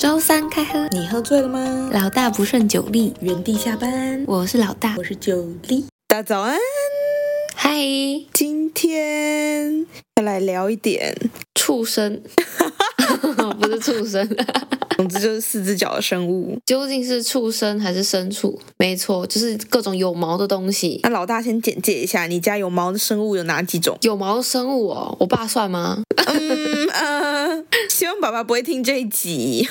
周三开喝，你喝醉了吗？老大不顺酒力，原地下班。我是老大，我是酒力。大家早安，嗨，今天要来聊一点。畜生，不是畜生。总之就是四只脚的生物，究竟是畜生还是牲畜？没错，就是各种有毛的东西。那老大先简介一下，你家有毛的生物有哪几种？有毛的生物哦，我爸算吗？嗯呃，希望爸爸不会听这一集，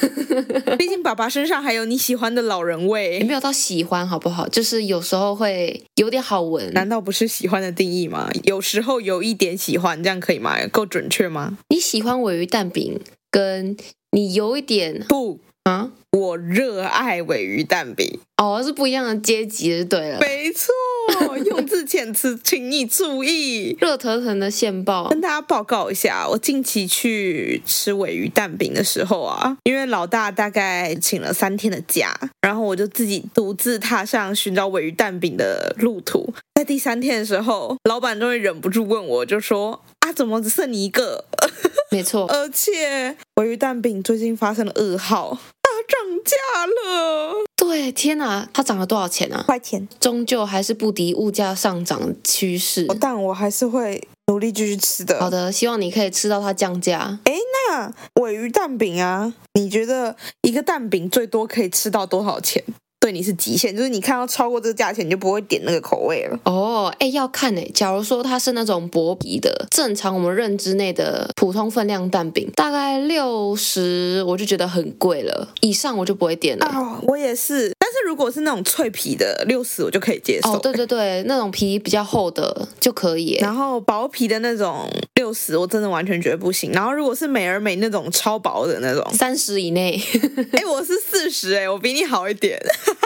毕竟爸爸身上还有你喜欢的老人味。也没有到喜欢，好不好？就是有时候会有点好闻。难道不是喜欢的定义吗？有时候有一点喜欢，这样可以吗？够准确吗？你喜欢尾鱼蛋饼跟？你有一点不啊？我热爱尾鱼蛋饼哦，是不一样的阶级就对了。没错，用字遣词，请你注意。热腾腾的现报，跟大家报告一下，我近期去吃尾鱼蛋饼的时候啊，因为老大大概请了三天的假，然后我就自己独自踏上寻找尾鱼蛋饼的路途。在第三天的时候，老板终于忍不住问我，就说。啊，怎么只剩你一个？没错，而且鮪鱼蛋饼最近发生了噩耗，它涨价了。对，天哪，它涨了多少钱啊？块钱，终究还是不敌物价上涨的趋势。但我还是会努力继续吃的。好的，希望你可以吃到它降价。哎，那鮪鱼蛋饼啊，你觉得一个蛋饼最多可以吃到多少钱？对你是极限，就是你看到超过这个价钱，你就不会点那个口味了。哦，哎，要看哎。假如说它是那种薄皮的，正常我们认知内的普通分量蛋饼，大概六十，我就觉得很贵了。以上我就不会点了。哦，我也是。但是如果是那种脆皮的，六十我就可以接受。哦，对对对，那种皮比较厚的就可以。然后薄皮的那种六十，我真的完全觉得不行。然后如果是美而美那种超薄的那种，三十以内。哎，我是四十，哎，我比你好一点。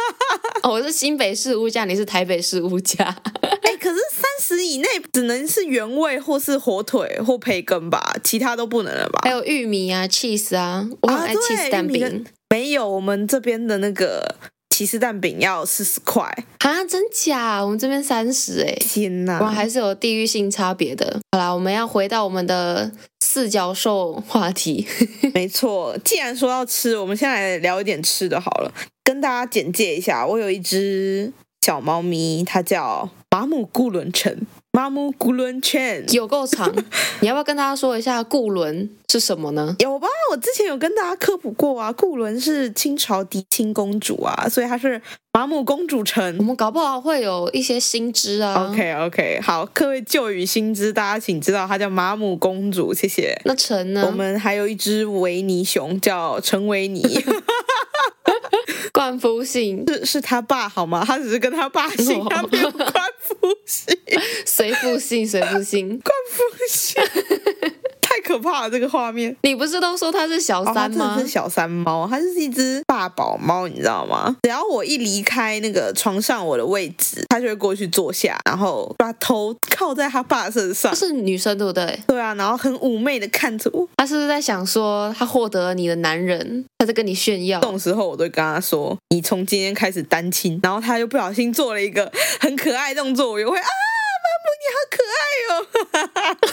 哦，我是新北市物价，你是台北市物价。哎，可是三十以内只能是原味或是火腿或培根吧，其他都不能了吧？还有玉米啊，cheese 啊，我很爱 cheese 蛋饼。没有，我们这边的那个起司蛋饼要四十块啊？真假？我们这边三十哎！天哪，我还是有地域性差别的。好啦，我们要回到我们的四角兽话题。没错，既然说要吃，我们先来聊一点吃的好了。跟大家简介一下，我有一只小猫咪，它叫马姆顾伦城。马姆顾伦城有够长，你要不要跟大家说一下顾伦是什么呢？有吧，我之前有跟大家科普过啊。顾伦是清朝嫡亲公主啊，所以她是马姆公主城。我们搞不好会有一些新知啊。OK OK，好，各位旧与新知，大家请知道她叫马姆公主，谢谢。那陈呢？我们还有一只维尼熊，叫陈维尼。冠夫姓是是他爸好吗？他只是跟他爸姓，他没有冠夫姓，随父姓，随父姓，冠夫姓。太可怕了，这个画面。你不是都说它是小三吗？哦、是小三猫，它就是一只霸宝猫，你知道吗？只要我一离开那个床上我的位置，它就会过去坐下，然后把头靠在他爸身上。是女生对不对？对啊，然后很妩媚的看着我。他是不是在想说，他获得了你的男人，他在跟你炫耀？这种时候，我都会跟他说，你从今天开始单亲。然后他又不小心做了一个很可爱的动作，我就会啊。你好可爱哦！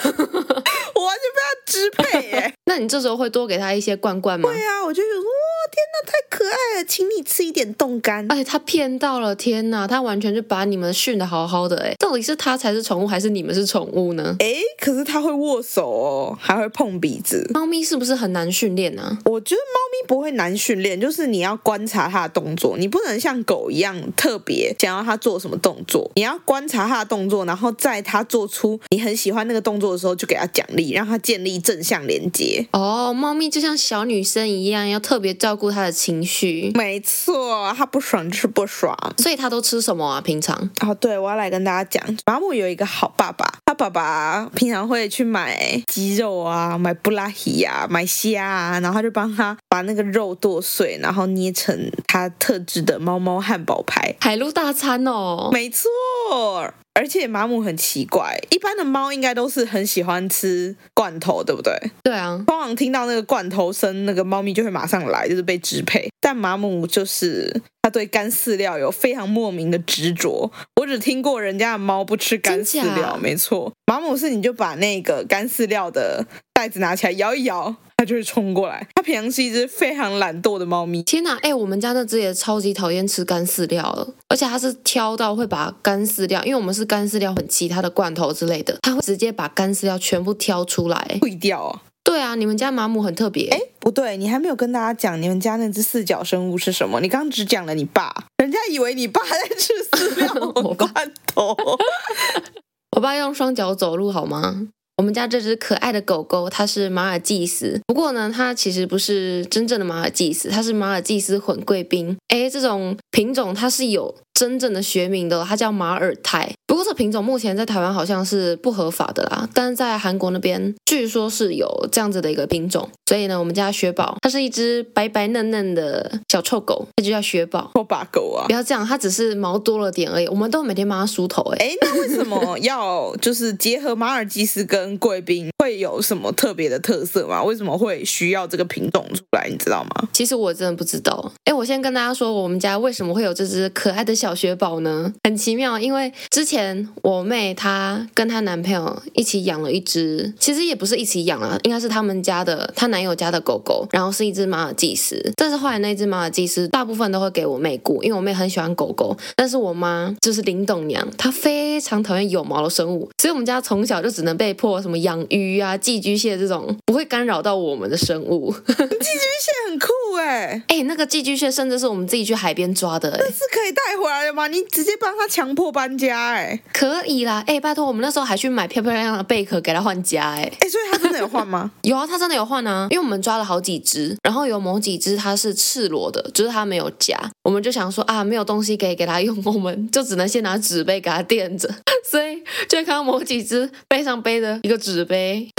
我完全被他支配耶。那你这时候会多给他一些罐罐吗？对啊，我就觉得哇，天哪，太可爱了，请你吃一点冻干。而且，他骗到了，天哪，他完全就把你们训得好好的哎。到底是他才是宠物，还是你们是宠物呢？哎，可是他会握手哦，还会碰鼻子。猫咪是不是很难训练呢？我觉得猫咪不会难训练，就是你要观察它的动作，你不能像狗一样特别想要它做什么动作，你要观察它的动作，然后在它做出你很喜欢那个动作的时候，就给它奖励，让它建立正向连接。哦，猫咪就像小女生一样，要特别照顾它的情绪。没错，它不爽就是不爽。所以它都吃什么啊？平常？哦，对，我要来跟大家讲，马姆有一个好爸爸，他爸爸平常会去买鸡肉啊，买布拉提啊，买虾啊，然后他就帮他把那个肉剁碎，然后捏成他特制的猫猫汉堡排，海陆大餐哦。没错。而且马姆很奇怪，一般的猫应该都是很喜欢吃罐头，对不对？对啊，通常听到那个罐头声，那个猫咪就会马上来，就是被支配。但马姆就是它对干饲料有非常莫名的执着。我只听过人家的猫不吃干饲料，没错。马姆是你就把那个干饲料的袋子拿起来摇一摇。它就会冲过来。它平常是一只非常懒惰的猫咪。天哪，哎，我们家那只也超级讨厌吃干饲料了，而且它是挑到会把干饲料，因为我们是干饲料很其他的罐头之类的，它会直接把干饲料全部挑出来，退掉啊。对啊，你们家马姆很特别。哎，不对，你还没有跟大家讲你们家那只四脚生物是什么？你刚刚只讲了你爸，人家以为你爸在吃饲料 罐头。我爸用双脚走路好吗？我们家这只可爱的狗狗，它是马尔济斯。不过呢，它其实不是真正的马尔济斯，它是马尔济斯混贵宾。哎，这种品种它是有真正的学名的，它叫马尔泰。不过这品种目前在台湾好像是不合法的啦，但是在韩国那边据说是有这样子的一个品种。所以呢，我们家雪宝它是一只白白嫩嫩的小臭狗，它就叫雪宝。臭把狗啊！不要这样，它只是毛多了点而已。我们都每天帮它梳头。哎，哎，那为什么要就是结合马尔济斯跟贵宾会有什么特别的特色吗？为什么会需要这个品种出来？你知道吗？其实我真的不知道。哎，我先跟大家说，我们家为什么会有这只可爱的小雪宝呢？很奇妙，因为之前我妹她跟她男朋友一起养了一只，其实也不是一起养啊，应该是他们家的，她男友家的狗狗，然后是一只马尔济斯。但是后来那只马尔济斯大部分都会给我妹顾，因为我妹很喜欢狗狗，但是我妈就是林董娘，她非常讨厌有毛的生物，所以我们家从小就只能被迫什么养鱼啊、寄居蟹这种不会干扰到我们的生物。寄居蟹很酷哎，哎，那个寄居蟹甚至是我们自己去海边抓的，哎，是可以带回来的吗？你直接帮他强迫搬家，哎，可以啦，哎，拜托，我们那时候还去买漂漂亮亮的贝壳给他换家，哎，哎，所以他真的有换吗？有啊，他真的有换啊，因为我们抓了好几只，然后有某几只它是赤裸的，就是它没有夹，我们就想说啊，没有东西可以给他用，我们就只能先拿纸杯给他垫着，所以就看到某几只背上背着一个纸杯。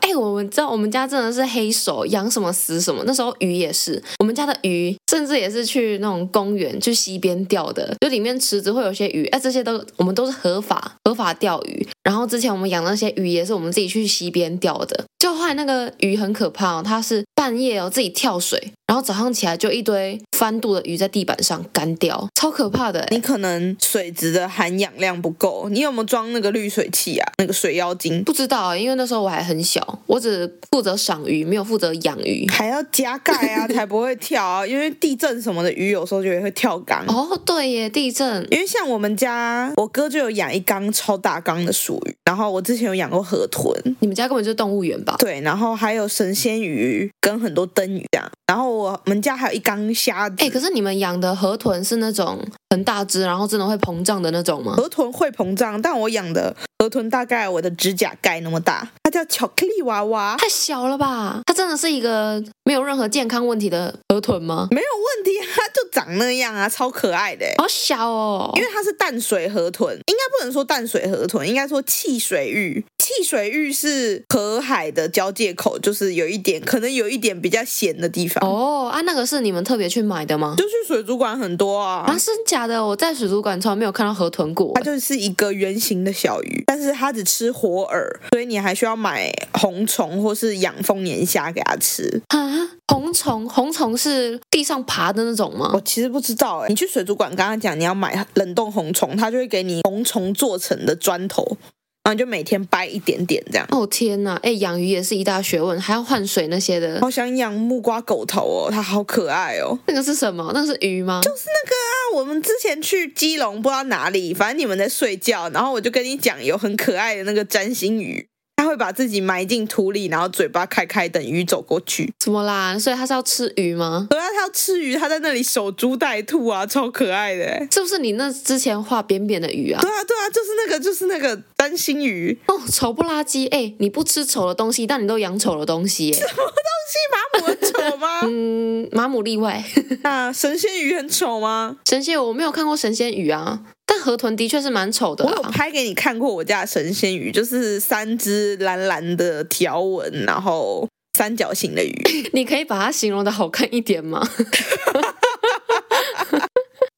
哎我们知道，我们家真的是黑手，养什么死什么。那时候鱼也是，我们家的鱼甚至也是去那种公园、去溪边钓的，就里面池子会有些鱼，哎，这些都我们都是合法合法钓鱼。然后之前我们养那些鱼也是我们自己去溪边钓的。就后来那个鱼很可怕哦，它是半夜哦自己跳水。然后早上起来就一堆翻肚的鱼在地板上干掉，超可怕的。你可能水质的含氧量不够，你有没有装那个滤水器啊？那个水妖精？不知道，因为那时候我还很小，我只负责赏鱼，没有负责养鱼。还要加盖啊，才不会跳啊。因为地震什么的，鱼有时候就会跳缸。哦，对耶，地震。因为像我们家，我哥就有养一缸超大缸的鼠鱼，然后我之前有养过河豚。你们家根本就是动物园吧？对，然后还有神仙鱼跟很多灯鱼这样，然后。我们家还有一缸虾子。哎，可是你们养的河豚是那种很大只，然后真的会膨胀的那种吗？河豚会膨胀，但我养的河豚大概我的指甲盖那么大，它叫巧克力娃娃。太小了吧？它真的是一个没有任何健康问题的河豚吗？没有问题，它就长那样啊，超可爱的。好小哦，因为它是淡水河豚，应该不能说淡水河豚，应该说汽水域。汽水域是河海的交界口，就是有一点，可能有一点比较咸的地方。哦啊，那个是你们特别去买的吗？就去水族馆很多啊。啊，是假的？我在水族馆从来没有看到河豚过。它就是一个圆形的小鱼，但是它只吃活饵，所以你还需要买红虫或是养丰年虾给它吃。啊，红虫？红虫是地上爬的那种吗？我其实不知道哎。你去水族馆刚刚讲你要买冷冻红虫，他就会给你红虫做成的砖头。然后就每天掰一点点这样。哦天哪，哎，养鱼也是一大学问，还要换水那些的。好想养木瓜狗头哦，它好可爱哦。那个是什么？那个是鱼吗？就是那个啊，我们之前去基隆不知道哪里，反正你们在睡觉，然后我就跟你讲有很可爱的那个占星鱼。它会把自己埋进土里，然后嘴巴开开等鱼走过去。怎么啦？所以它是要吃鱼吗？对啊，它要吃鱼，它在那里守株待兔啊，超可爱的。是不是你那之前画扁扁的鱼啊？对啊，对啊，就是那个，就是那个担心鱼。哦，丑不拉几。哎，你不吃丑的东西，但你都养丑的东西。什么东西？马姆丑吗？嗯，马姆例外。那神仙鱼很丑吗？神仙我没有看过神仙鱼啊。但河豚的确是蛮丑的。我有拍给你看过我家的神仙鱼，就是三只蓝蓝的条纹，然后三角形的鱼。你可以把它形容的好看一点吗？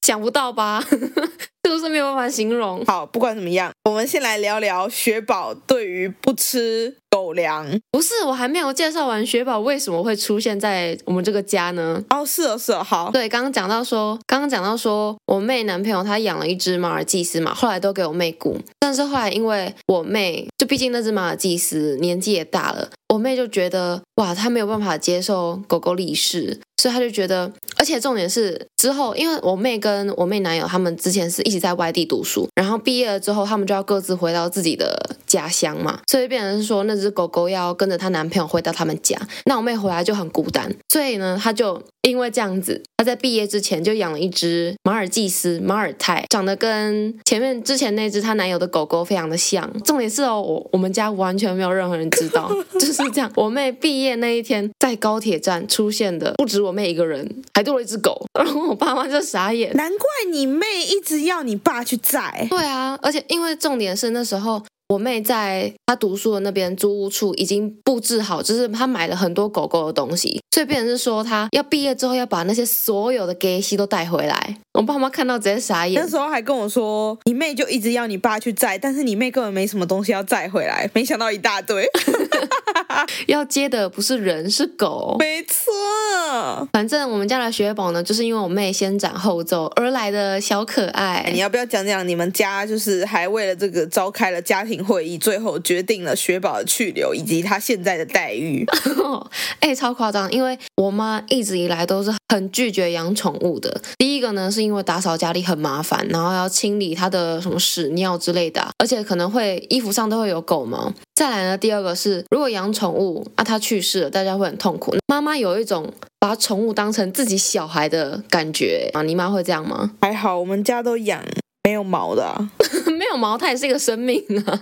想不到吧？是不是没有办法形容？好，不管怎么样，我们先来聊聊雪宝对于不吃狗狗粮。不是，我还没有介绍完雪宝为什么会出现在我们这个家呢？哦，是哦，是哦，好。对，刚刚讲到说，刚刚讲到说我妹男朋友他养了一只马尔济斯嘛，后来都给我妹雇，但是后来因为我妹，就毕竟那只马尔济斯年纪也大了。我妹就觉得哇，她没有办法接受狗狗离世，所以她就觉得，而且重点是之后，因为我妹跟我妹男友他们之前是一起在外地读书，然后毕业了之后，他们就要各自回到自己的家乡嘛，所以变成是说那只狗狗要跟着她男朋友回到他们家，那我妹回来就很孤单，所以呢，她就因为这样子，她在毕业之前就养了一只马尔济斯马尔泰，长得跟前面之前那只她男友的狗狗非常的像，重点是哦，我我们家完全没有任何人知道，就是。是这样，我妹毕业那一天在高铁站出现的不止我妹一个人，还多了一只狗，然后我爸妈就傻眼。难怪你妹一直要你爸去载。对啊，而且因为重点是那时候。我妹在她读书的那边租屋处已经布置好，就是她买了很多狗狗的东西，所以变成是说她要毕业之后要把那些所有的给西都带回来。我爸妈看到直接傻眼，那时候还跟我说，你妹就一直要你爸去载，但是你妹根本没什么东西要载回来，没想到一大堆。要接的不是人，是狗。没错，反正我们家的雪宝呢，就是因为我妹先斩后奏而来的小可爱。你要不要讲讲你们家就是还为了这个召开了家庭会议，最后决定了雪宝的去留以及他现在的待遇？哎、欸，超夸张！因为我妈一直以来都是很拒绝养宠物的。第一个呢，是因为打扫家里很麻烦，然后要清理它的什么屎尿之类的，而且可能会衣服上都会有狗毛。再来呢，第二个是如果养宠物啊，它去世了，大家会很痛苦。妈妈有一种把宠物当成自己小孩的感觉啊，你妈会这样吗？还好，我们家都养没有毛的 有毛，它也是一个生命啊。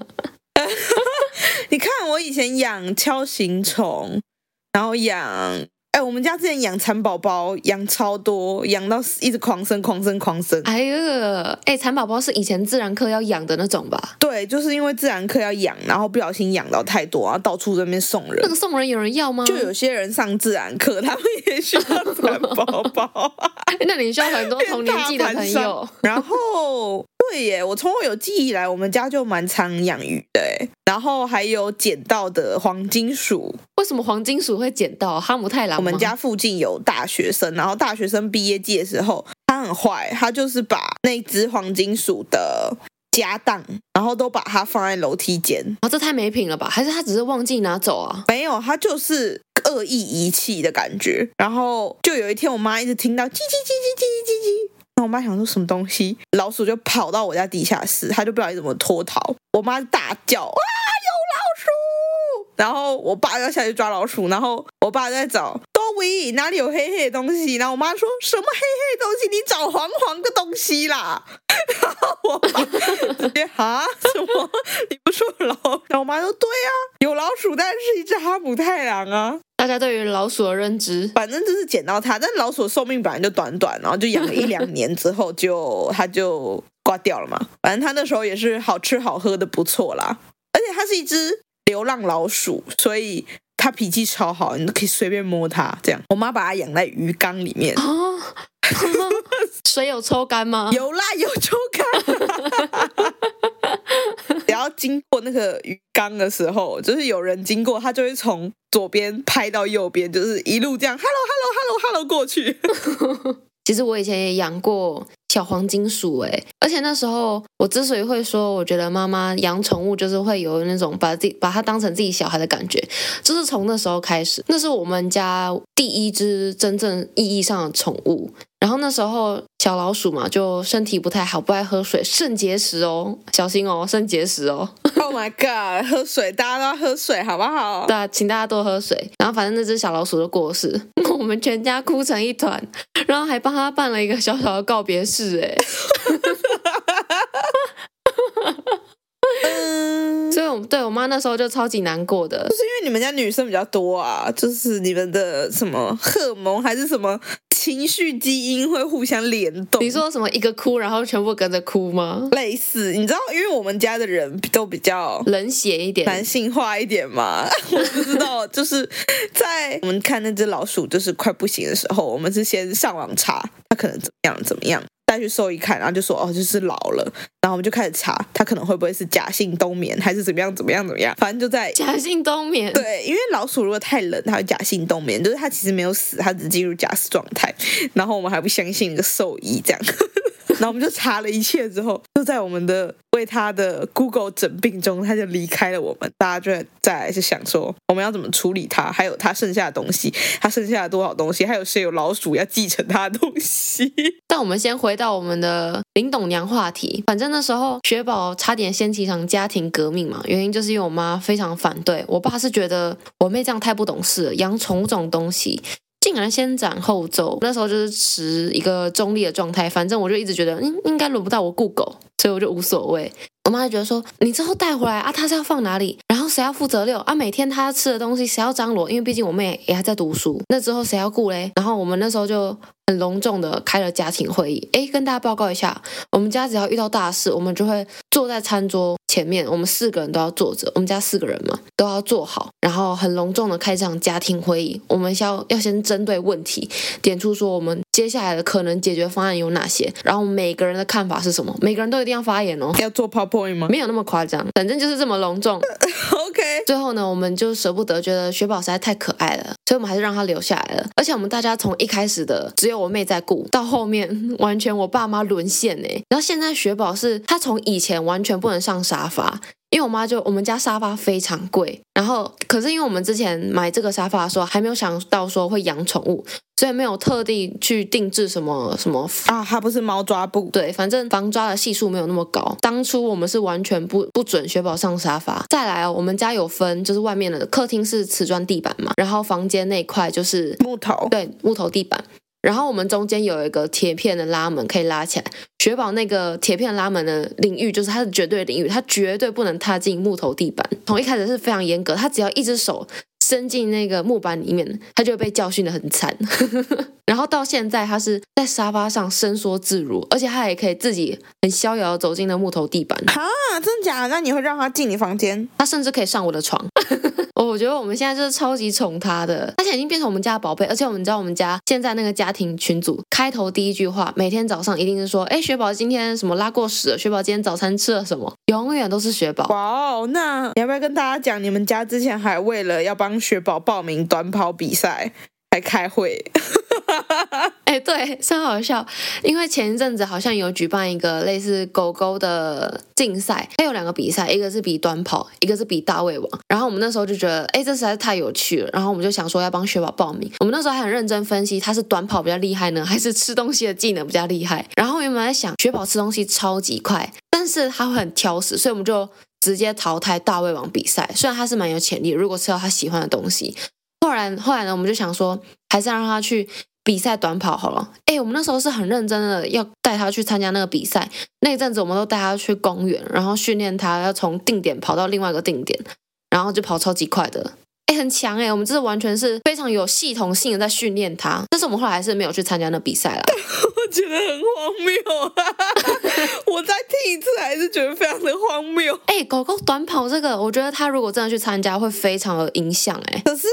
你看，我以前养锹形虫，然后养。哎，我们家之前养蚕宝宝，养超多，养到一直狂生、狂生、狂生。哎呀，哎，蚕宝宝是以前自然课要养的那种吧？对，就是因为自然课要养，然后不小心养到太多，然后到处在那边送人。那个送人有人要吗？就有些人上自然课，他们也需要 蚕宝宝。那你需要很多同年纪的朋友。然后。对耶，我从我有记忆以来，我们家就蛮常养鱼的哎，然后还有捡到的黄金鼠。为什么黄金鼠会捡到？哈姆太郎。我们家附近有大学生，然后大学生毕业季的时候，他很坏，他就是把那只黄金鼠的家当，然后都把它放在楼梯间。啊，这太没品了吧？还是他只是忘记拿走啊？没有，他就是恶意遗弃的感觉。然后就有一天，我妈一直听到叽叽叽叽叽我妈想说什么东西，老鼠就跑到我家地下室，她就不知道怎么脱逃。我妈大叫：“啊，有老鼠！”然后我爸要下去抓老鼠，然后我爸在找多维哪里有黑黑的东西。然后我妈说什么黑黑的东西？你找黄黄的东西啦！然后我爸直接啊什么？你不说老？然后我妈说对啊，有老鼠，但是一只哈姆太郎啊。大家对于老鼠的认知，反正就是捡到它，但老鼠的寿命本来就短短，然后就养了一两年之后就它就挂掉了嘛。反正它那时候也是好吃好喝的不错啦，而且它是一只流浪老鼠，所以它脾气超好，你都可以随便摸它。这样，我妈把它养在鱼缸里面。哦，水有抽干吗？有啦，有抽干。经过那个鱼缸的时候，就是有人经过，它就会从左边拍到右边，就是一路这样，hello hello hello hello 过去。其实我以前也养过小黄金鼠，哎，而且那时候我之所以会说，我觉得妈妈养宠物就是会有那种把自己把它当成自己小孩的感觉，就是从那时候开始，那是我们家第一只真正意义上的宠物。然后那时候小老鼠嘛，就身体不太好，不爱喝水，肾结石哦，小心哦，肾结石哦。Oh my god，喝水，大家都要喝水，好不好？对啊，请大家多喝水。然后反正那只小老鼠就过世，我们全家哭成一团，然后还帮他办了一个小小的告别式，哎。嗯，所以我对我妈那时候就超级难过的，就是因为你们家女生比较多啊，就是你们的什么荷尔蒙还是什么情绪基因会互相联动。你说什么一个哭，然后全部跟着哭吗？类似，你知道，因为我们家的人都比较冷血一点，男性化一点嘛。我不知道，就是在我们看那只老鼠就是快不行的时候，我们是先上网查它可能怎么样怎么样。带去兽医看，然后就说哦，就是老了。然后我们就开始查，他可能会不会是假性冬眠，还是怎么样怎么样怎么样？反正就在假性冬眠。对，因为老鼠如果太冷，它会假性冬眠，就是它其实没有死，它只进入假死状态。然后我们还不相信一个兽医这样。然后我们就查了一切之后，就在我们的为他的 Google 诊病中，他就离开了我们。大家就在再来是想说，我们要怎么处理他？还有他剩下的东西，他剩下了多少东西？还有谁有老鼠要继承他的东西？但我们先回到我们的林董娘话题。反正那时候雪宝差点掀起一场家庭革命嘛，原因就是因为我妈非常反对，我爸是觉得我妹这样太不懂事了，养宠物这种东西。竟然先斩后奏，那时候就是持一个中立的状态，反正我就一直觉得，应，应该轮不到我顾狗，所以我就无所谓。我妈就觉得说，你之后带回来啊，他是要放哪里？然后谁要负责遛啊？每天他吃的东西谁要张罗？因为毕竟我妹也还在读书，那之后谁要顾嘞？然后我们那时候就很隆重的开了家庭会议，哎，跟大家报告一下，我们家只要遇到大事，我们就会坐在餐桌前面，我们四个人都要坐着，我们家四个人嘛，都要坐好，然后很隆重的开这场家庭会议，我们要要先针对问题点出说我们接下来的可能解决方案有哪些，然后每个人的看法是什么，每个人都一定要发言哦，要做 PowerPoint 吗？没有那么夸张，反正就是这么隆重。OK，最后呢，我们就舍不得，觉得雪宝实在太可爱了，所以我们还是让他留下来了。而且我们大家从一开始的只有我妹在顾，到后面 完全我爸妈沦陷哎。然后现在雪宝是他从以前完全不能上沙发。因为我妈就我们家沙发非常贵，然后可是因为我们之前买这个沙发的时候还没有想到说会养宠物，所以没有特地去定制什么什么啊，它不是猫抓布，对，反正防抓的系数没有那么高。当初我们是完全不不准雪宝上沙发。再来哦，我们家有分，就是外面的客厅是瓷砖地板嘛，然后房间那块就是木头，对，木头地板。然后我们中间有一个铁片的拉门，可以拉起来。雪宝那个铁片拉门的领域就是它的绝对领域，它绝对不能踏进木头地板。从一开始是非常严格，他只要一只手伸进那个木板里面，他就会被教训的很惨。然后到现在，他是在沙发上伸缩自如，而且他也可以自己很逍遥走进那木头地板。啊，真的假的？那你会让他进你房间？他甚至可以上我的床。我觉得我们现在就是超级宠它的，它现在已经变成我们家的宝贝。而且我们知道，我们家现在那个家庭群组开头第一句话，每天早上一定是说：“哎，雪宝今天什么拉过屎了？雪宝今天早餐吃了什么？”永远都是雪宝。哇哦，那你要不要跟大家讲，你们家之前还为了要帮雪宝报名短跑比赛，还开会？哎，对，真好笑。因为前一阵子好像有举办一个类似狗狗的竞赛，它有两个比赛，一个是比短跑，一个是比大胃王。然后我们那时候就觉得，哎，这实在是太有趣了。然后我们就想说要帮雪宝报名。我们那时候还很认真分析，他是短跑比较厉害呢，还是吃东西的技能比较厉害？然后原本在想，雪宝吃东西超级快，但是他会很挑食，所以我们就直接淘汰大胃王比赛。虽然他是蛮有潜力，如果吃到他喜欢的东西。后来后来呢，我们就想说，还是让他去。比赛短跑好了，哎，我们那时候是很认真的要带他去参加那个比赛。那一阵子，我们都带他去公园，然后训练他要从定点跑到另外一个定点，然后就跑超级快的。哎，很强哎！我们这是完全是非常有系统性的在训练它，但是我们后来还是没有去参加那比赛啦。我觉得很荒谬啊！我再听一次，还是觉得非常的荒谬。哎，狗狗短跑这个，我觉得它如果真的去参加，会非常有影响哎。可是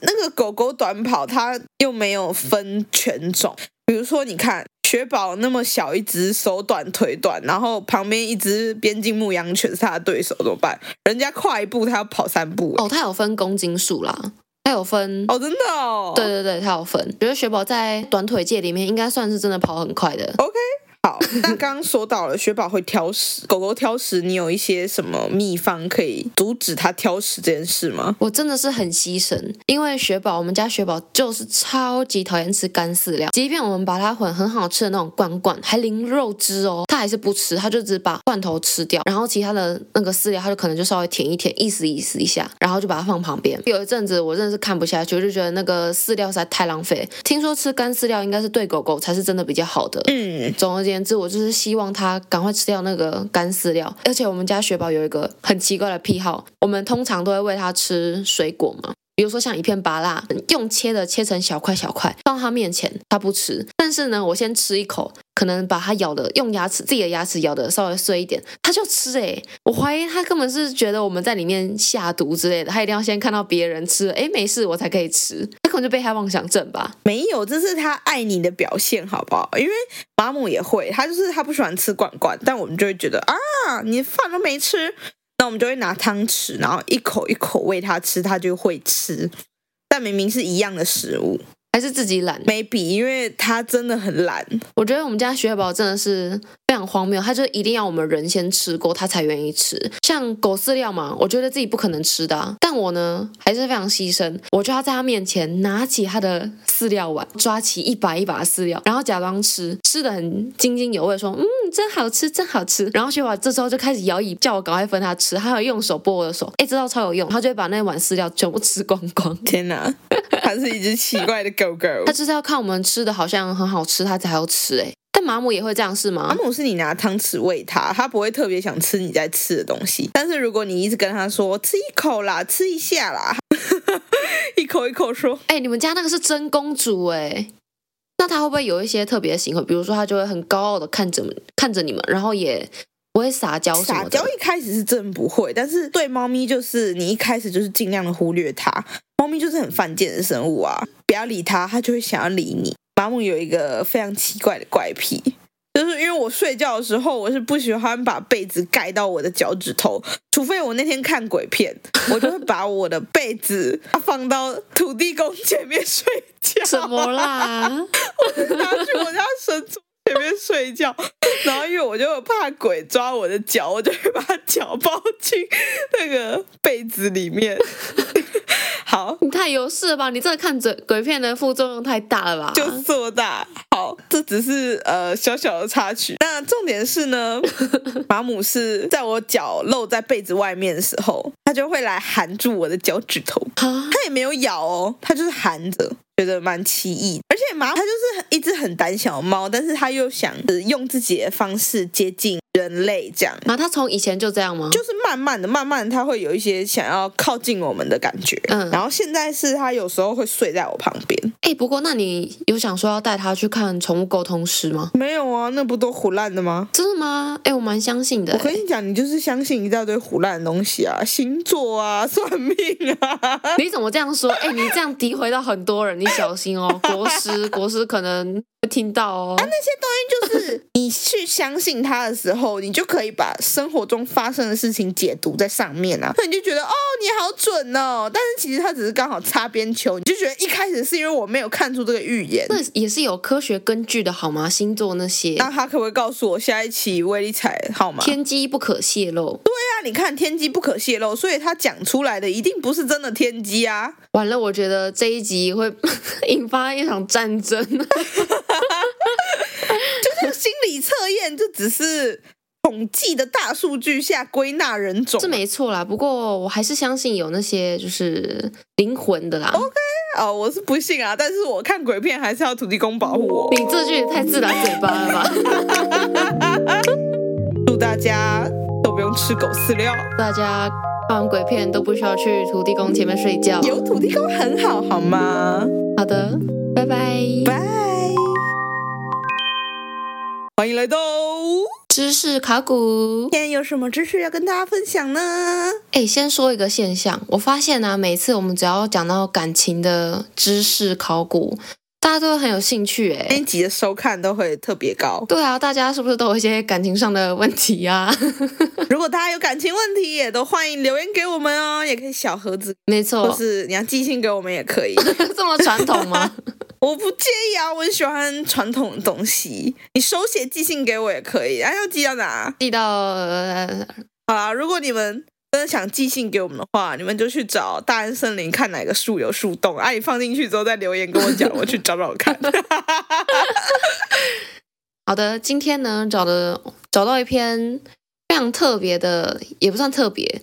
那个狗狗短跑，它又没有分犬种，比如说你看。雪宝那么小一只，手短腿短，然后旁边一只边境牧羊犬是他的对手，怎么办？人家跨一步，他要跑三步。哦，他有分公斤数啦，他有分哦，真的哦。对对对，他有分。觉得雪宝在短腿界里面应该算是真的跑很快的。OK。好，那刚刚说到了雪宝会挑食，狗狗挑食，你有一些什么秘方可以阻止它挑食这件事吗？我真的是很牺牲，因为雪宝，我们家雪宝就是超级讨厌吃干饲料，即便我们把它混很好吃的那种罐罐，还淋肉汁哦，还是不吃，他就只把罐头吃掉，然后其他的那个饲料，他就可能就稍微舔一舔，意思意思一下，然后就把它放旁边。有一阵子我真的是看不下去，我就觉得那个饲料实在太浪费。听说吃干饲料应该是对狗狗才是真的比较好的。嗯，总而言之。言之，我就是希望它赶快吃掉那个干饲料。而且我们家雪宝有一个很奇怪的癖好，我们通常都会喂它吃水果嘛。比如说像一片芭乐，用切的切成小块小块，放他面前，他不吃。但是呢，我先吃一口，可能把他咬的用牙齿自己的牙齿咬的稍微碎一点，他就吃诶。我怀疑他根本是觉得我们在里面下毒之类的，他一定要先看到别人吃，诶，没事我才可以吃。他可能就被害妄想症吧？没有，这是他爱你的表现，好不好？因为马姆也会，他就是他不喜欢吃罐罐，但我们就会觉得啊，你饭都没吃。那我们就会拿汤匙，然后一口一口喂它吃，它就会吃。但明明是一样的食物。还是自己懒，maybe 因为他真的很懒。我觉得我们家雪宝真的是非常荒谬，他就一定要我们人先吃过，他才愿意吃。像狗饲料嘛，我觉得自己不可能吃的啊，但我呢还是非常牺牲，我就要在他面前拿起他的饲料碗，抓起一把一把的饲料，然后假装吃，吃的很津津有味，说嗯真好吃，真好吃。然后雪宝这时候就开始摇椅，叫我赶快分他吃，还有用手拨我的手，哎，这招超有用，他就会把那碗饲料全部吃光光。天哪！他是一只奇怪的狗狗，它就是要看我们吃的好像很好吃，他才要吃哎。但马姆也会这样是吗？马姆是你拿汤匙喂它，它不会特别想吃你在吃的东西。但是如果你一直跟它说吃一口啦，吃一下啦，一口一口说，哎，你们家那个是真公主哎，那他会不会有一些特别的行为？比如说他就会很高傲的看着看着你们，然后也。不会撒娇什么的。撒娇一开始是真不会，但是对猫咪就是你一开始就是尽量的忽略它。猫咪就是很犯贱的生物啊，不要理它，它就会想要理你。马姆有一个非常奇怪的怪癖，就是因为我睡觉的时候，我是不喜欢把被子盖到我的脚趾头，除非我那天看鬼片，我就会把我的被子放到土地公前面睡觉。什么啦？我拿去我家神桌前面睡觉，然后因为我就怕鬼抓我的脚，我就会把脚包进那个被子里面。好，你太有事了吧？你这个看鬼鬼片的副作用太大了吧？就是这么大。好，这只是呃小小的插曲。那重点是呢，马姆是在我脚露在被子外面的时候，他就会来含住我的脚趾头。它也没有咬哦，它就是含着。觉得蛮奇异，而且马它就是一只很胆小的猫，但是它又想用自己的方式接近人类，这样。马它从以前就这样吗？就是慢慢的、慢慢的，它会有一些想要靠近我们的感觉。嗯，然后现在是它有时候会睡在我旁边。哎，不过那你有想说要带它去看宠物沟通师吗？没有啊，那不都胡乱的吗？真的吗？哎，我蛮相信的。我跟你讲，你就是相信一大堆胡乱的东西啊，星座啊，算命啊。你怎么这样说？哎，你这样诋毁到很多人，你小心哦，国师，国师可能会听到哦。啊，那些东西就是你去相信他的时候，你就可以把生活中发生的事情解读在上面啊，那你就觉得哦，你好准哦。但是其实他只是刚好擦边球，你就觉得一开始是因为我没有看出这个预言，那也是有科学根据的好吗？星座那些，那他可不可以告诉我下一期威力彩好吗？天机不可泄露。对啊，你看天机不可泄露，所以他讲出来的一定不是真的天机啊。完了，我觉得这一集会 引发一场战争。就是心理测验，就只是统计的大数据下归纳人种，这没错啦。不过我还是相信有那些就是灵魂的啦。OK，哦，我是不信啊，但是我看鬼片还是要土地公保护我。你这句也太自打嘴巴了吧！祝大家都不用吃狗饲料，大家看完鬼片都不需要去土地公前面睡觉，有土地公很好，好吗？好的，拜拜，拜。欢迎来到知识考古。今天有什么知识要跟大家分享呢？哎，先说一个现象，我发现呢、啊，每次我们只要讲到感情的知识考古，大家都很有兴趣。哎，一集的收看都会特别高。对啊，大家是不是都有一些感情上的问题啊？如果大家有感情问题，也都欢迎留言给我们哦，也可以小盒子，没错，或是你要寄信给我们也可以。这么传统吗？我不介意啊，我很喜欢传统的东西。你手写寄信给我也可以，哎，要寄到哪？寄到……呃、好啦，如果你们真的想寄信给我们的话，你们就去找大安森林看哪个树有树洞，啊，你放进去之后再留言跟我讲，我去找找看。好的，今天呢，找的找到一篇非常特别的，也不算特别，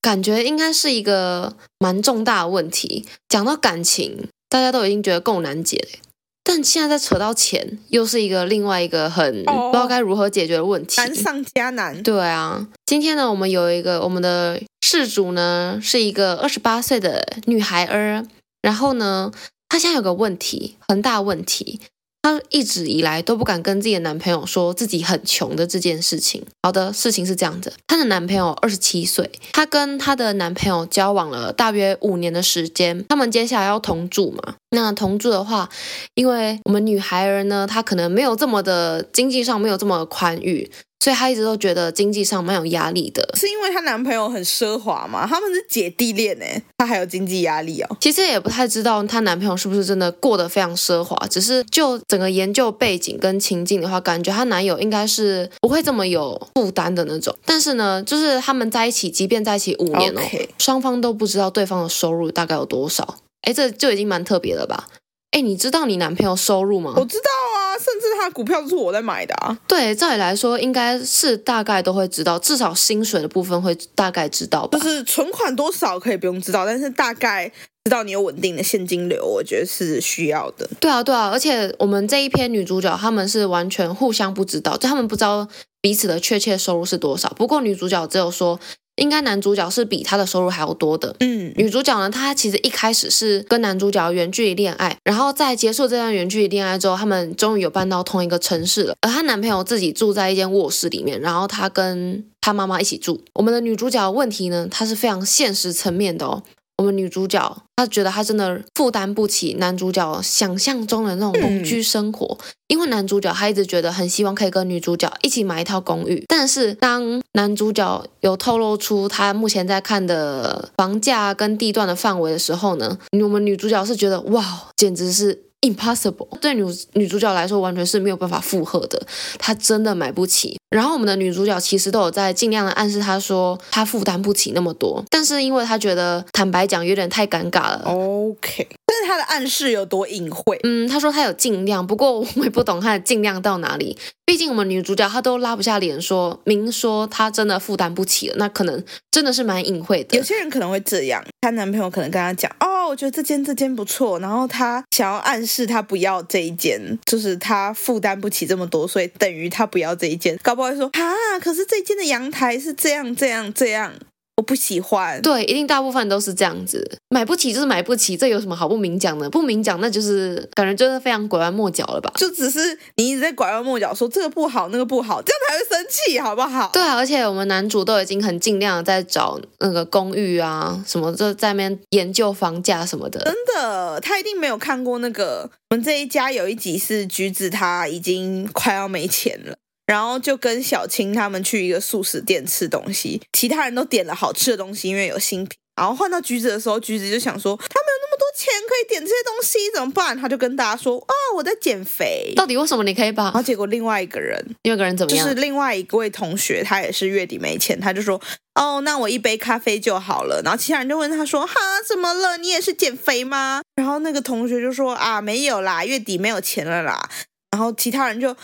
感觉应该是一个蛮重大的问题。讲到感情。大家都已经觉得够难解了，但现在再扯到钱，又是一个另外一个很不知道该如何解决的问题，难上加难。对啊，今天呢，我们有一个我们的事主呢是一个二十八岁的女孩儿，然后呢，她现在有个问题，很大问题。她一直以来都不敢跟自己的男朋友说自己很穷的这件事情。好的，事情是这样的，她的男朋友二十七岁，她跟她的男朋友交往了大约五年的时间，他们接下来要同住嘛。那同住的话，因为我们女孩儿呢，她可能没有这么的经济上没有这么宽裕。所以她一直都觉得经济上蛮有压力的，是因为她男朋友很奢华吗？他们是姐弟恋哎，她还有经济压力哦。其实也不太知道她男朋友是不是真的过得非常奢华，只是就整个研究背景跟情境的话，感觉她男友应该是不会这么有负担的那种。但是呢，就是他们在一起，即便在一起五年哦.双方都不知道对方的收入大概有多少。哎，这就已经蛮特别了吧？哎，你知道你男朋友收入吗？我知道啊，甚至他的股票都是我在买的啊。对，照理来说应该是大概都会知道，至少薪水的部分会大概知道吧。就是存款多少可以不用知道，但是大概知道你有稳定的现金流，我觉得是需要的。对啊，对啊，而且我们这一篇女主角他们是完全互相不知道，就他们不知道彼此的确切收入是多少。不过女主角只有说。应该男主角是比他的收入还要多的。嗯，女主角呢，她其实一开始是跟男主角远距离恋爱，然后在结束这段远距离恋爱之后，他们终于有搬到同一个城市了。而她男朋友自己住在一间卧室里面，然后她跟她妈妈一起住。我们的女主角的问题呢，她是非常现实层面的哦。我们女主角她觉得她真的负担不起男主角想象中的那种同居生活，因为男主角他一直觉得很希望可以跟女主角一起买一套公寓，但是当男主角有透露出他目前在看的房价跟地段的范围的时候呢，我们女主角是觉得哇，简直是。Impossible，对女女主角来说完全是没有办法负荷的，她真的买不起。然后我们的女主角其实都有在尽量的暗示她说她负担不起那么多，但是因为她觉得坦白讲有点太尴尬了。OK，但是她的暗示有多隐晦？嗯，她说她有尽量，不过我也不懂她的尽量到哪里。毕竟我们女主角她都拉不下脸说明说她真的负担不起了，那可能真的是蛮隐晦的。有些人可能会这样，她男朋友可能跟她讲哦。我觉得这间这间不错，然后他想要暗示他不要这一间，就是他负担不起这么多，所以等于他不要这一间。搞不好会说啊，可是这间的阳台是这样这样这样。我不喜欢，对，一定大部分都是这样子，买不起就是买不起，这有什么好不明讲的？不明讲那就是感觉就是非常拐弯抹角了吧？就只是你一直在拐弯抹角说这个不好，那个不好，这样才会生气，好不好？对啊，而且我们男主都已经很尽量的在找那个公寓啊什么，就在那边研究房价什么的。真的，他一定没有看过那个我们这一家有一集是橘子，他已经快要没钱了。然后就跟小青他们去一个素食店吃东西，其他人都点了好吃的东西，因为有新品。然后换到橘子的时候，橘子就想说，他没有那么多钱可以点这些东西，怎么办？他就跟大家说，啊，我在减肥。到底为什么你可以把？然后结果另外一个人，另外一个人怎么样？就是另外一位同学，他也是月底没钱，他就说，哦，那我一杯咖啡就好了。然后其他人就问他说，哈，怎么了？你也是减肥吗？然后那个同学就说，啊，没有啦，月底没有钱了啦。然后其他人就哈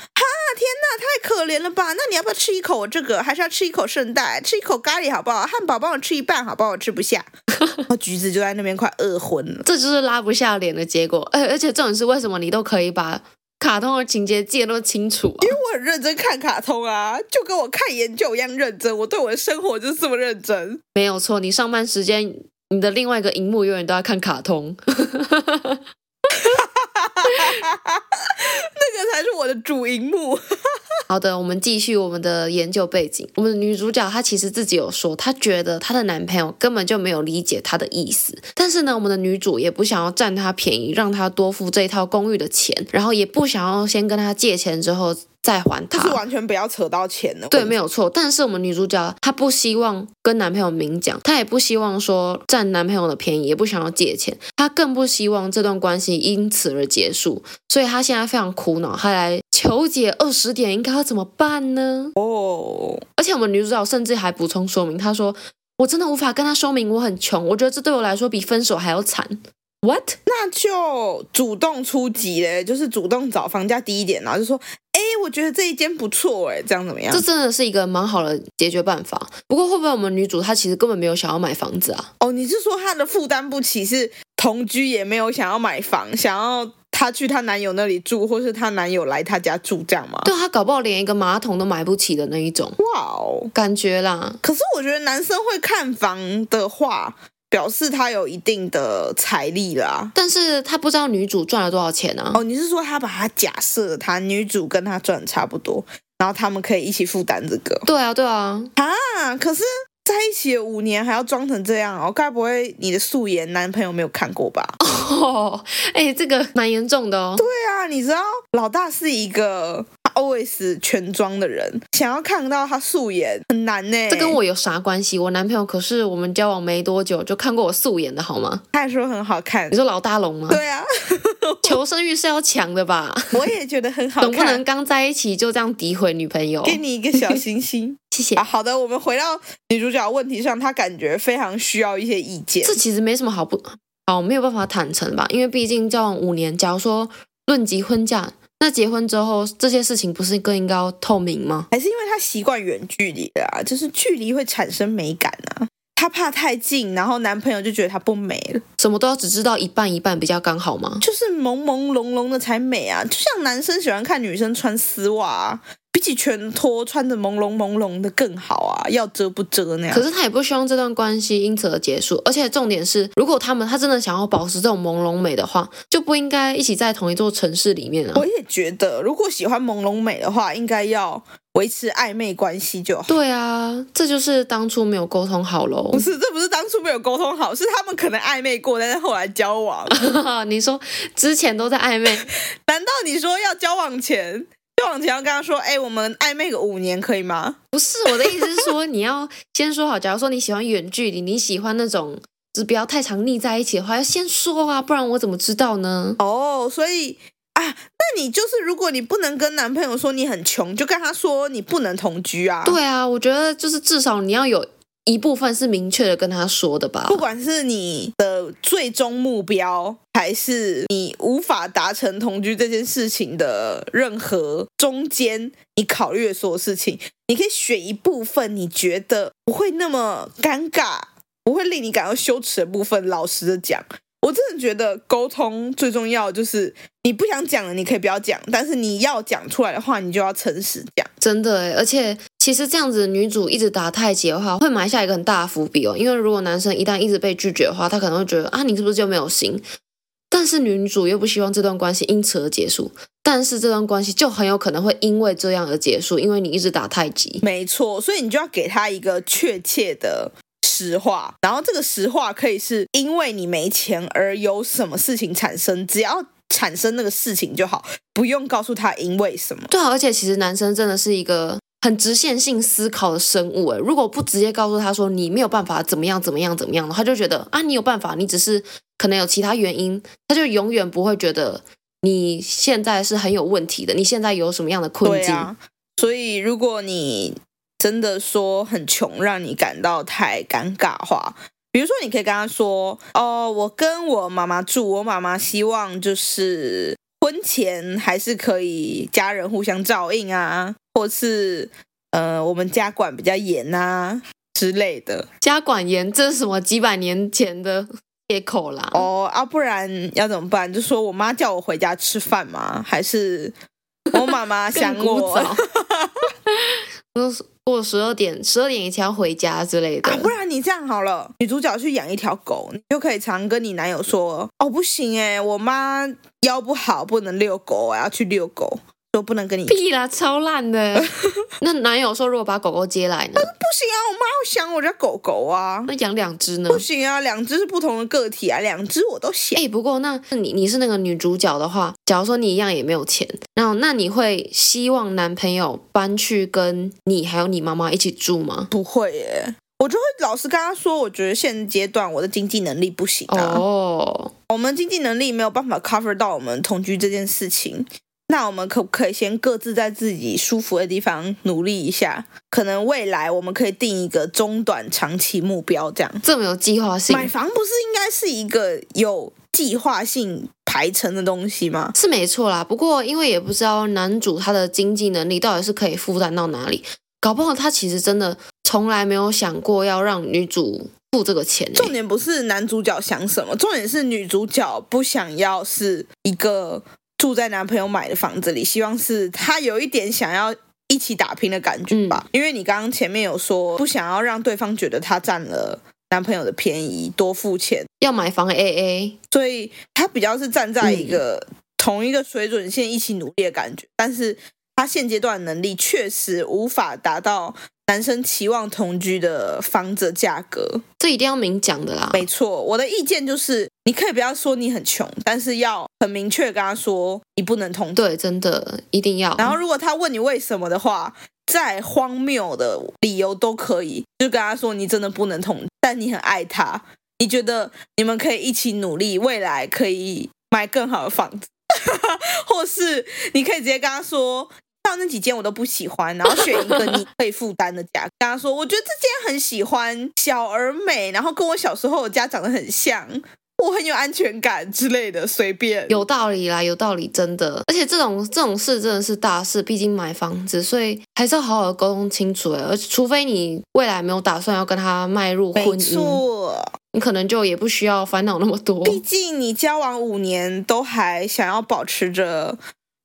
天哪，太可怜了吧？那你要不要吃一口我这个？还是要吃一口圣代？吃一口咖喱好不好？汉堡帮我吃一半好不好？我吃不下。然后橘子就在那边快饿昏了。这就是拉不下脸的结果。而而且这种是为什么你都可以把卡通的情节记得那么清楚啊？因为我很认真看卡通啊，就跟我看研究一样认真。我对我的生活就是这么认真。没有错，你上班时间你的另外一个荧幕永远都要看卡通。哈哈哈哈哈那个才是我的主荧幕。哈哈好的，我们继续我们的研究背景。我们的女主角她其实自己有说，她觉得她的男朋友根本就没有理解她的意思。但是呢，我们的女主也不想要占她便宜，让她多付这一套公寓的钱，然后也不想要先跟她借钱之后。再还他，就是完全不要扯到钱了。对，没有错。但是我们女主角她不希望跟男朋友明讲，她也不希望说占男朋友的便宜，也不想要借钱，她更不希望这段关系因此而结束。所以她现在非常苦恼，她来求解二十点应该要怎么办呢？哦，而且我们女主角甚至还补充说明，她说：“我真的无法跟他说明我很穷，我觉得这对我来说比分手还要惨。” What？那就主动出击嘞，就是主动找房价低一点，然后就说。哎，我觉得这一间不错哎，这样怎么样？这真的是一个蛮好的解决办法。不过会不会我们女主她其实根本没有想要买房子啊？哦，你是说她的负担不起，是同居也没有想要买房，想要她去她男友那里住，或是她男友来她家住这样吗？对，她搞不好连一个马桶都买不起的那一种。哇哦，感觉啦。可是我觉得男生会看房的话，表示他有一定的财力啦。但是他不知道女主赚了多少钱啊？哦，你是说他把他假设他女主跟他赚差不多，然后他们可以一起负担这个？对啊，对啊。啊，可是。在一起了五年还要装成这样哦？该不会你的素颜男朋友没有看过吧？哦，哎，这个蛮严重的哦。对啊，你知道老大是一个 always 全妆的人，想要看到他素颜很难呢。这跟我有啥关系？我男朋友可是我们交往没多久就看过我素颜的好吗？他还说很好看。你说老大龙吗？对啊，求生欲是要强的吧？我也觉得很好看。总不能刚在一起就这样诋毁女朋友？给你一个小星星。谢谢。啊，好的，我们回到女主角问题上，她感觉非常需要一些意见。这其实没什么好不好，没有办法坦诚吧？因为毕竟交往五年，假如说论及婚嫁，那结婚之后这些事情不是更应该要透明吗？还是因为他习惯远距离的啊？就是距离会产生美感啊。她怕太近，然后男朋友就觉得她不美了。什么都要只知道一半一半比较刚好吗？就是朦朦胧胧的才美啊！就像男生喜欢看女生穿丝袜啊。比起全脱，穿的朦胧朦胧的更好啊，要遮不遮那样。可是他也不希望这段关系因此而结束，而且重点是，如果他们他真的想要保持这种朦胧美的话，就不应该一起在同一座城市里面啊。我也觉得，如果喜欢朦胧美的话，应该要维持暧昧关系就好。对啊，这就是当初没有沟通好喽。不是，这不是当初没有沟通好，是他们可能暧昧过，但是后来交往。你说之前都在暧昧，难道你说要交往前？就往前要跟他说，哎，我们暧昧个五年可以吗？不是，我的意思是说，你要先说好。假如说你喜欢远距离，你喜欢那种就是不要太常腻在一起的话，要先说啊，不然我怎么知道呢？哦，所以啊，那你就是如果你不能跟男朋友说你很穷，就跟他说你不能同居啊。对啊，我觉得就是至少你要有。一部分是明确的跟他说的吧，不管是你的最终目标，还是你无法达成同居这件事情的任何中间，你考虑的所有事情，你可以选一部分你觉得不会那么尴尬，不会令你感到羞耻的部分，老实的讲。我真的觉得沟通最重要，就是你不想讲的，你可以不要讲，但是你要讲出来的话，你就要诚实讲。真的，而且其实这样子，女主一直打太极的话，会埋下一个很大的伏笔哦。因为如果男生一旦一直被拒绝的话，他可能会觉得啊，你是不是就没有心？但是女主又不希望这段关系因此而结束，但是这段关系就很有可能会因为这样而结束，因为你一直打太极。没错，所以你就要给他一个确切的。实话，然后这个实话可以是因为你没钱而有什么事情产生，只要产生那个事情就好，不用告诉他因为什么。对啊，而且其实男生真的是一个很直线性思考的生物诶，如果不直接告诉他说你没有办法怎么样怎么样怎么样的，他就觉得啊，你有办法，你只是可能有其他原因，他就永远不会觉得你现在是很有问题的，你现在有什么样的困境。对啊，所以如果你。真的说很穷，让你感到太尴尬话，比如说，你可以跟他说：“哦，我跟我妈妈住，我妈妈希望就是婚前还是可以家人互相照应啊，或是呃，我们家管比较严啊之类的。”家管严，这是什么几百年前的借口啦？哦啊，不然要怎么办？就说我妈叫我回家吃饭吗？还是 我妈妈想我？过十二点，十二点以前要回家之类的。啊，不然你这样好了，女主角去养一条狗，你就可以常跟你男友说：“哦，不行哎，我妈腰不好，不能遛狗，我要去遛狗。”说不能跟你屁啦，超烂的。那男友说，如果把狗狗接来呢？不行啊，我妈要想我家狗狗啊。那养两只呢？不行啊，两只是不同的个体啊，两只我都想。哎，不过那你你是那个女主角的话，假如说你一样也没有钱，然后那你会希望男朋友搬去跟你还有你妈妈一起住吗？不会耶，我就会老实跟他说，我觉得现阶段我的经济能力不行啊。哦，我们经济能力没有办法 cover 到我们同居这件事情。那我们可不可以先各自在自己舒服的地方努力一下？可能未来我们可以定一个中短长期目标，这样这么有计划性。买房不是应该是一个有计划性排程的东西吗？是没错啦。不过因为也不知道男主他的经济能力到底是可以负担到哪里，搞不好他其实真的从来没有想过要让女主付这个钱、欸。重点不是男主角想什么，重点是女主角不想要是一个住在男朋友买的房子里，希望是他有一点想要一起打拼的感觉吧。嗯、因为你刚刚前面有说不想要让对方觉得他占了男朋友的便宜，多付钱要买房 AA，所以他比较是站在一个同一个水准线一起努力的感觉，嗯、但是。他现阶段能力确实无法达到男生期望同居的房子价格，这一定要明讲的啦。没错，我的意见就是，你可以不要说你很穷，但是要很明确跟他说你不能同居。对，真的一定要。然后如果他问你为什么的话，再荒谬的理由都可以，就跟他说你真的不能同居，但你很爱他，你觉得你们可以一起努力，未来可以买更好的房子，或是你可以直接跟他说。到那几间我都不喜欢，然后选一个你可以负担的家。跟他说，我觉得这间很喜欢，小而美，然后跟我小时候的家长得很像，我很有安全感之类的，随便。有道理啦，有道理，真的。而且这种这种事真的是大事，毕竟买房子，所以还是要好好的沟通清楚。而除非你未来没有打算要跟他迈入婚姻，你可能就也不需要烦恼那么多。毕竟你交往五年都还想要保持着。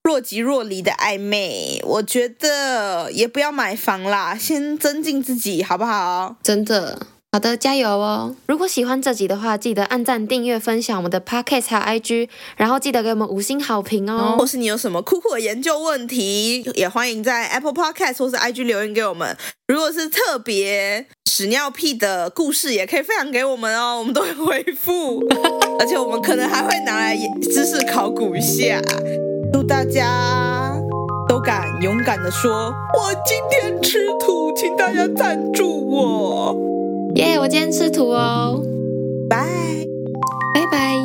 若即若离的暧昧，我觉得也不要买房啦，先增进自己，好不好？真的，好的，加油哦！如果喜欢这集的话，记得按赞、订阅、分享我们的 Podcast 和 IG，然后记得给我们五星好评哦。或是你有什么酷酷的研究问题，也欢迎在 Apple Podcast 或是 IG 留言给我们。如果是特别屎尿屁的故事，也可以分享给我们哦，我们都会回复，而且我们可能还会拿来知识考古一下。祝大家都敢勇敢的说，我今天吃土，请大家赞助我。耶我今天吃土哦，拜，拜拜。